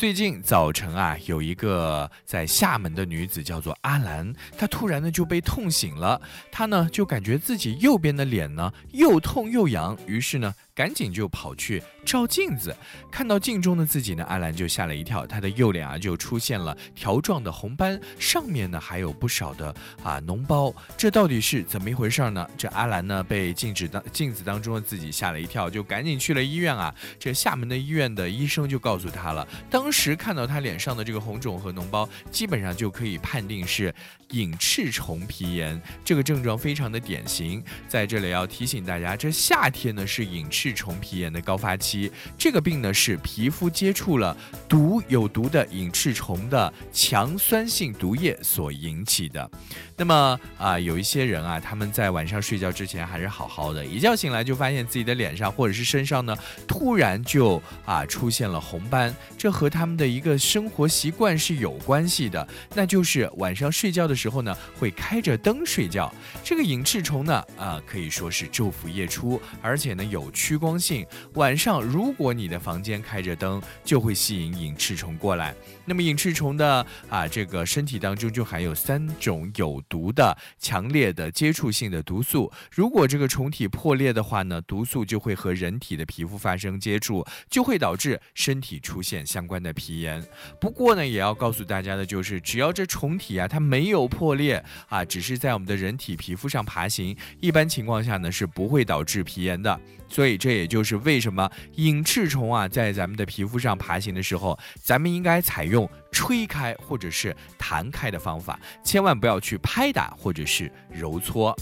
最近早晨啊，有一个在厦门的女子叫做阿兰，她突然呢就被痛醒了，她呢就感觉自己右边的脸呢又痛又痒，于是呢。赶紧就跑去照镜子，看到镜中的自己呢，阿兰就吓了一跳，她的右脸啊就出现了条状的红斑，上面呢还有不少的啊脓包，这到底是怎么一回事呢？这阿兰呢被镜子当镜子当中的自己吓了一跳，就赶紧去了医院啊。这厦门的医院的医生就告诉他了，当时看到他脸上的这个红肿和脓包，基本上就可以判定是隐翅虫皮炎，这个症状非常的典型。在这里要提醒大家，这夏天呢是隐翅。虫皮炎的高发期，这个病呢是皮肤接触了毒有毒的隐翅虫的强酸性毒液所引起的。那么啊，有一些人啊，他们在晚上睡觉之前还是好好的，一觉醒来就发现自己的脸上或者是身上呢，突然就啊出现了红斑。这和他们的一个生活习惯是有关系的，那就是晚上睡觉的时候呢，会开着灯睡觉。这个隐翅虫呢，啊可以说是昼伏夜出，而且呢有趋光性。晚上如果你的房间开着灯，就会吸引隐翅虫过来。那么隐翅虫的啊这个身体当中就含有三种有毒的、强烈的接触性的毒素。如果这个虫体破裂的话呢，毒素就会和人体的皮肤发生接触，就会导致身体出现相关的皮炎。不过呢，也要告诉大家的就是，只要这虫体啊它没有破裂啊，只是在我们的人体皮肤上爬行，一般情况下呢是不会导致皮炎的。所以这也就是为什么隐翅虫啊在咱们的皮肤上爬行的时候，咱们应该采用吹开或者是弹开的方法，千万不要去拍打或者是揉搓。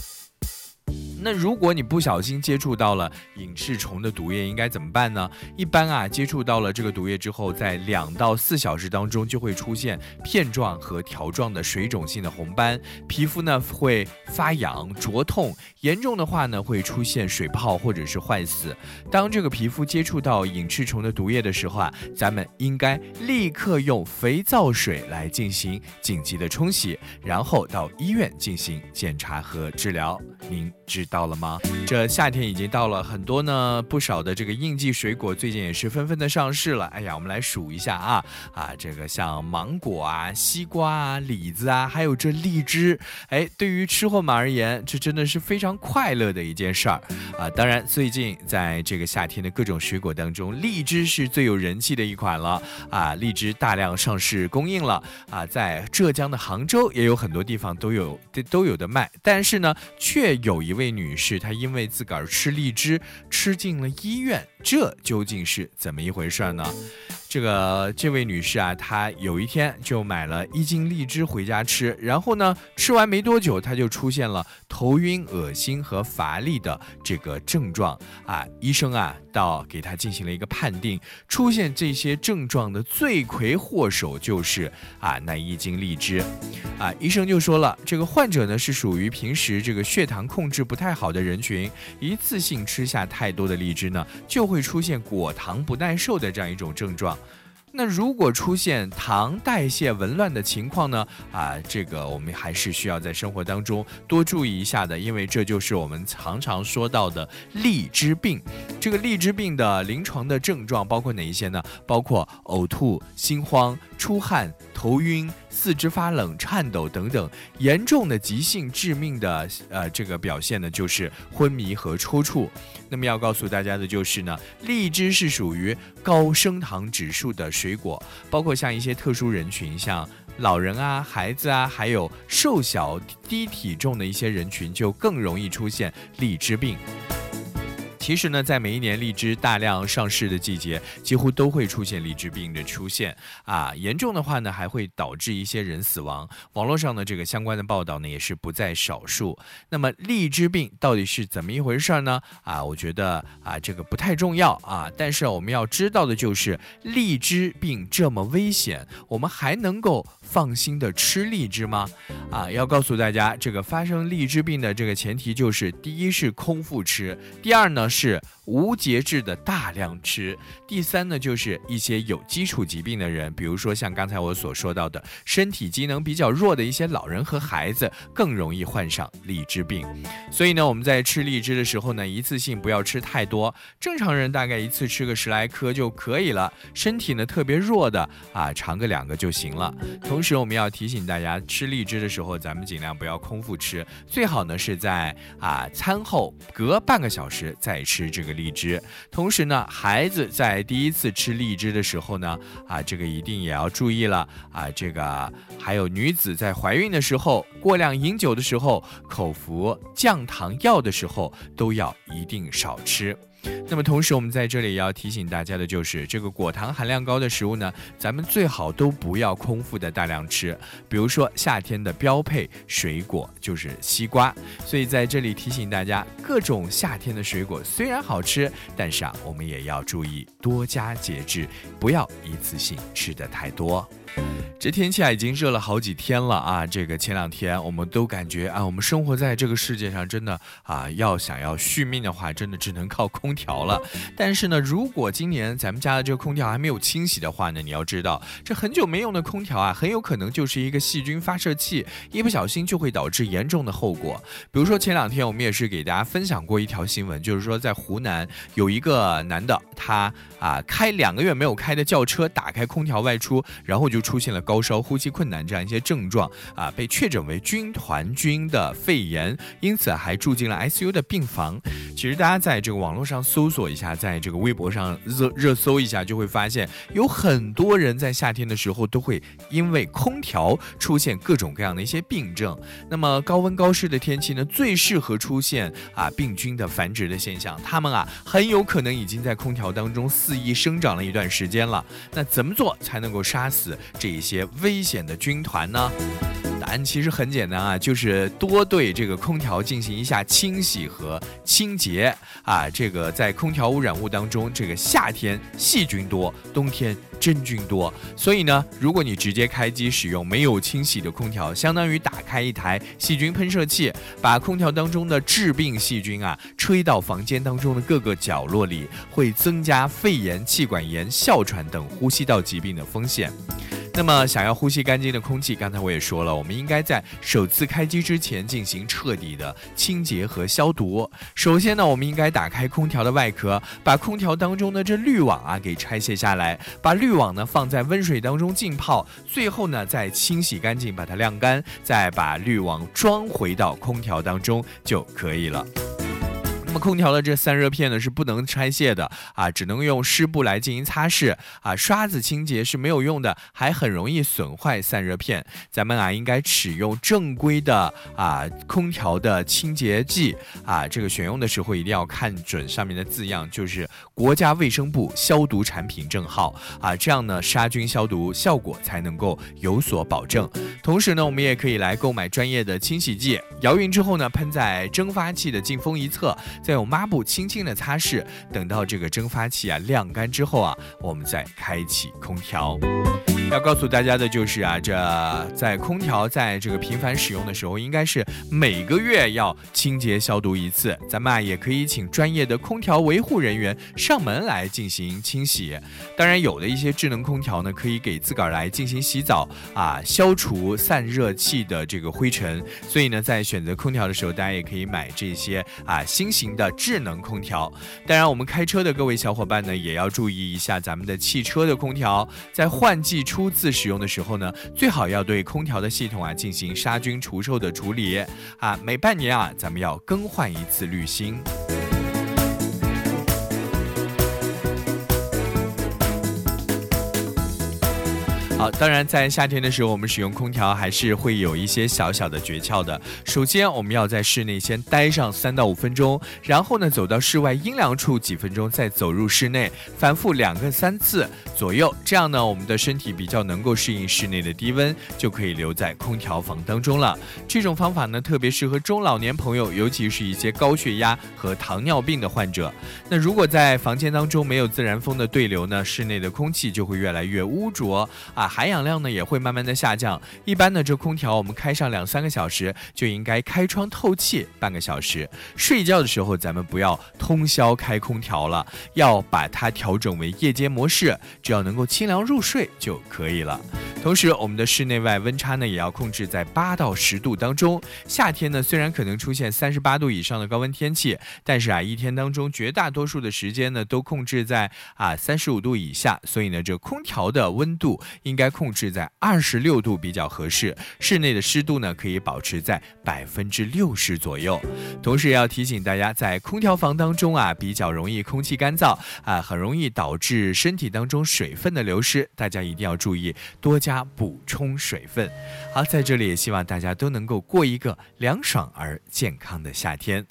那如果你不小心接触到了隐翅虫的毒液，应该怎么办呢？一般啊，接触到了这个毒液之后，在两到四小时当中就会出现片状和条状的水肿性的红斑，皮肤呢会发痒灼痛，严重的话呢会出现水泡或者是坏死。当这个皮肤接触到隐翅虫的毒液的时候啊，咱们应该立刻用肥皂水来进行紧急的冲洗，然后到医院进行检查和治疗。您知。到了吗？这夏天已经到了，很多呢不少的这个应季水果最近也是纷纷的上市了。哎呀，我们来数一下啊啊，这个像芒果啊、西瓜啊、李子啊，还有这荔枝。哎，对于吃货们而言，这真的是非常快乐的一件事儿啊。当然，最近在这个夏天的各种水果当中，荔枝是最有人气的一款了啊。荔枝大量上市供应了啊，在浙江的杭州也有很多地方都有都有的卖，但是呢，却有一位女。士，她因为自个儿吃荔枝吃进了医院，这究竟是怎么一回事呢？这个这位女士啊，她有一天就买了一斤荔枝回家吃，然后呢，吃完没多久，她就出现了头晕、恶心和乏力的这个症状啊。医生啊，到给她进行了一个判定，出现这些症状的罪魁祸首就是啊那一斤荔枝啊。医生就说了，这个患者呢是属于平时这个血糖控制不太好的人群，一次性吃下太多的荔枝呢，就会出现果糖不耐受的这样一种症状。那如果出现糖代谢紊乱的情况呢？啊，这个我们还是需要在生活当中多注意一下的，因为这就是我们常常说到的荔枝病。这个荔枝病的临床的症状包括哪一些呢？包括呕吐、心慌、出汗、头晕。四肢发冷、颤抖等等，严重的急性致命的呃这个表现呢，就是昏迷和抽搐。那么要告诉大家的就是呢，荔枝是属于高升糖指数的水果，包括像一些特殊人群，像老人啊、孩子啊，还有瘦小低体重的一些人群，就更容易出现荔枝病。其实呢，在每一年荔枝大量上市的季节，几乎都会出现荔枝病的出现啊。严重的话呢，还会导致一些人死亡。网络上的这个相关的报道呢，也是不在少数。那么荔枝病到底是怎么一回事呢？啊，我觉得啊，这个不太重要啊。但是我们要知道的就是，荔枝病这么危险，我们还能够放心的吃荔枝吗？啊，要告诉大家，这个发生荔枝病的这个前提就是：第一是空腹吃，第二呢。是是无节制的大量吃。第三呢，就是一些有基础疾病的人，比如说像刚才我所说到的，身体机能比较弱的一些老人和孩子，更容易患上荔枝病。所以呢，我们在吃荔枝的时候呢，一次性不要吃太多，正常人大概一次吃个十来颗就可以了。身体呢特别弱的啊，尝个两个就行了。同时，我们要提醒大家，吃荔枝的时候，咱们尽量不要空腹吃，最好呢是在啊餐后隔半个小时再吃这个荔枝。同时呢，孩子在第一次吃荔枝的时候呢，啊这个一定也要注意了啊。这个还有女子在怀孕的时候、过量饮酒的时候、口服降糖药的时候，都要一定少吃。那么同时，我们在这里也要提醒大家的就是，这个果糖含量高的食物呢，咱们最好都不要空腹的大量吃。比如说夏天的标配水果就是西瓜，所以在这里提醒大家，各种夏天的水果虽然好吃，但是啊，我们也要注意多加节制，不要一次性吃的太多。这天气啊，已经热了好几天了啊！这个前两天我们都感觉啊，我们生活在这个世界上，真的啊，要想要续命的话，真的只能靠空调了。但是呢，如果今年咱们家的这个空调还没有清洗的话呢，你要知道，这很久没用的空调啊，很有可能就是一个细菌发射器，一不小心就会导致严重的后果。比如说前两天我们也是给大家分享过一条新闻，就是说在湖南有一个男的，他啊开两个月没有开的轿车，打开空调外出，然后就出现了。高烧、呼吸困难这样一些症状啊，被确诊为军团菌的肺炎，因此还住进了 ICU 的病房。其实大家在这个网络上搜索一下，在这个微博上热热搜一下，就会发现有很多人在夏天的时候都会因为空调出现各种各样的一些病症。那么高温高湿的天气呢，最适合出现啊病菌的繁殖的现象。它们啊很有可能已经在空调当中肆意生长了一段时间了。那怎么做才能够杀死这些？危险的军团呢？其实很简单啊，就是多对这个空调进行一下清洗和清洁啊。这个在空调污染物当中，这个夏天细菌多，冬天真菌多。所以呢，如果你直接开机使用没有清洗的空调，相当于打开一台细菌喷射器，把空调当中的致病细菌啊吹到房间当中的各个角落里，会增加肺炎、气管炎、哮喘等呼吸道疾病的风险。那么，想要呼吸干净的空气，刚才我也说了，我们应该在首次开机之前进行彻底的清洁和消毒。首先呢，我们应该打开空调的外壳，把空调当中的这滤网啊给拆卸下来，把滤网呢放在温水当中浸泡，最后呢再清洗干净，把它晾干，再把滤网装回到空调当中就可以了。那么空调的这散热片呢是不能拆卸的啊，只能用湿布来进行擦拭啊，刷子清洁是没有用的，还很容易损坏散热片。咱们啊应该使用正规的啊空调的清洁剂啊，这个选用的时候一定要看准上面的字样，就是国家卫生部消毒产品证号啊，这样呢杀菌消毒效果才能够有所保证。同时呢，我们也可以来购买专业的清洗剂，摇匀之后呢喷在蒸发器的进风一侧。再用抹布轻轻的擦拭，等到这个蒸发器啊晾干之后啊，我们再开启空调。要告诉大家的就是啊，这在空调在这个频繁使用的时候，应该是每个月要清洁消毒一次。咱们啊也可以请专业的空调维护人员上门来进行清洗。当然，有的一些智能空调呢，可以给自个儿来进行洗澡啊，消除散热器的这个灰尘。所以呢，在选择空调的时候，大家也可以买这些啊新型的智能空调。当然，我们开车的各位小伙伴呢，也要注意一下咱们的汽车的空调在换季出。初次使用的时候呢，最好要对空调的系统啊进行杀菌除臭的处理啊，每半年啊，咱们要更换一次滤芯。好，当然，在夏天的时候，我们使用空调还是会有一些小小的诀窍的。首先，我们要在室内先待上三到五分钟，然后呢，走到室外阴凉处几分钟，再走入室内，反复两个三次左右。这样呢，我们的身体比较能够适应室内的低温，就可以留在空调房当中了。这种方法呢，特别适合中老年朋友，尤其是一些高血压和糖尿病的患者。那如果在房间当中没有自然风的对流呢，室内的空气就会越来越污浊啊。含氧量呢也会慢慢的下降。一般呢，这空调我们开上两三个小时就应该开窗透气半个小时。睡觉的时候咱们不要通宵开空调了，要把它调整为夜间模式，只要能够清凉入睡就可以了。同时，我们的室内外温差呢也要控制在八到十度当中。夏天呢虽然可能出现三十八度以上的高温天气，但是啊一天当中绝大多数的时间呢都控制在啊三十五度以下，所以呢这空调的温度应该控制在二十六度比较合适。室内的湿度呢可以保持在百分之六十左右。同时要提醒大家，在空调房当中啊比较容易空气干燥啊，很容易导致身体当中水分的流失，大家一定要注意多。加补充水分，好，在这里也希望大家都能够过一个凉爽而健康的夏天。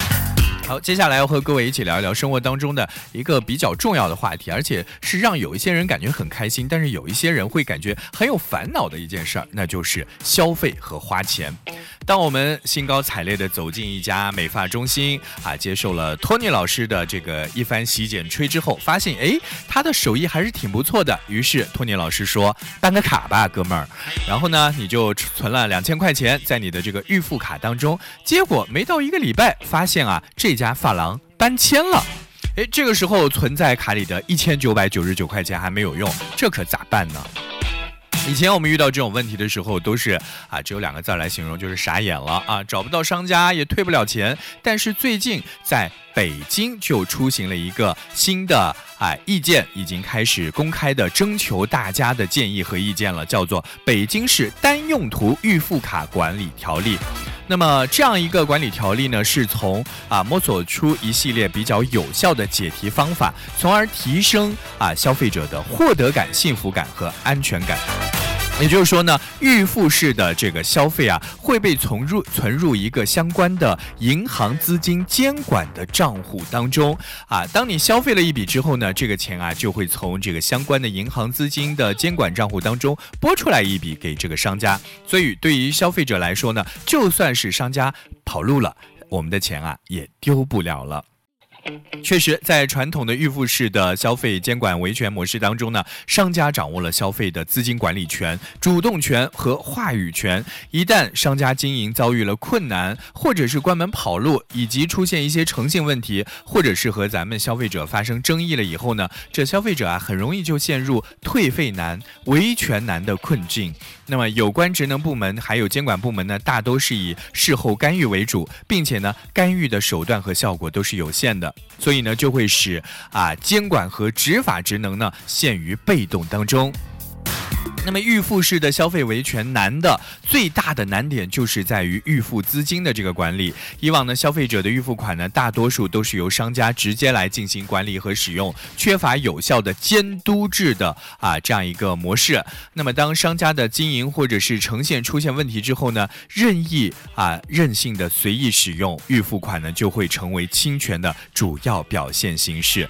好，接下来要和各位一起聊一聊生活当中的一个比较重要的话题，而且是让有一些人感觉很开心，但是有一些人会感觉很有烦恼的一件事儿，那就是消费和花钱。当我们兴高采烈地走进一家美发中心啊，接受了托尼老师的这个一番洗剪吹之后，发现哎，他的手艺还是挺不错的。于是托尼老师说：“办个卡吧，哥们儿。”然后呢，你就存了两千块钱在你的这个预付卡当中。结果没到一个礼拜，发现啊，这家发廊搬迁了。哎，这个时候存在卡里的一千九百九十九块钱还没有用，这可咋办呢？以前我们遇到这种问题的时候，都是啊，只有两个字来形容，就是傻眼了啊，找不到商家也退不了钱。但是最近在北京就出行了一个新的啊意见，已经开始公开的征求大家的建议和意见了，叫做《北京市单用途预付卡管理条例》。那么这样一个管理条例呢，是从啊摸索出一系列比较有效的解题方法，从而提升啊消费者的获得感、幸福感和安全感。也就是说呢，预付式的这个消费啊，会被存入存入一个相关的银行资金监管的账户当中啊。当你消费了一笔之后呢，这个钱啊就会从这个相关的银行资金的监管账户当中拨出来一笔给这个商家。所以对于消费者来说呢，就算是商家跑路了，我们的钱啊也丢不了了。确实，在传统的预付式的消费监管维权模式当中呢，商家掌握了消费的资金管理权、主动权和话语权。一旦商家经营遭遇了困难，或者是关门跑路，以及出现一些诚信问题，或者是和咱们消费者发生争议了以后呢，这消费者啊很容易就陷入退费难、维权难的困境。那么，有关职能部门还有监管部门呢，大都是以事后干预为主，并且呢，干预的手段和效果都是有限的。所以呢，就会使啊监管和执法职能呢陷于被动当中。那么预付式的消费维权难的最大的难点就是在于预付资金的这个管理。以往呢，消费者的预付款呢，大多数都是由商家直接来进行管理和使用，缺乏有效的监督制的啊这样一个模式。那么当商家的经营或者是呈现出现问题之后呢，任意啊任性的随意使用预付款呢，就会成为侵权的主要表现形式。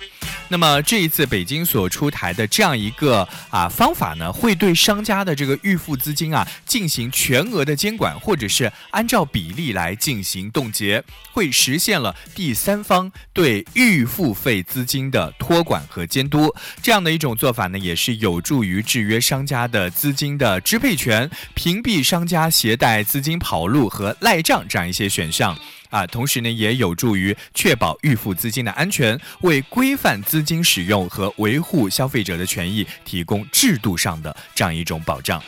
那么这一次北京所出台的这样一个啊方法呢，会对商家的这个预付资金啊进行全额的监管，或者是按照比例来进行冻结，会实现了第三方对预付费资金的托管和监督。这样的一种做法呢，也是有助于制约商家的资金的支配权，屏蔽商家携带资金跑路和赖账这样一些选项。啊，同时呢，也有助于确保预付资金的安全，为规范资金使用和维护消费者的权益提供制度上的这样一种保障。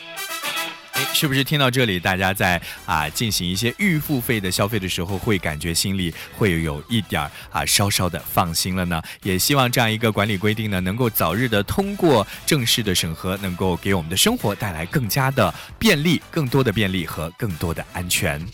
哎，是不是听到这里，大家在啊进行一些预付费的消费的时候，会感觉心里会有一点啊稍稍的放心了呢？也希望这样一个管理规定呢，能够早日的通过正式的审核，能够给我们的生活带来更加的便利，更多的便利和更多的安全。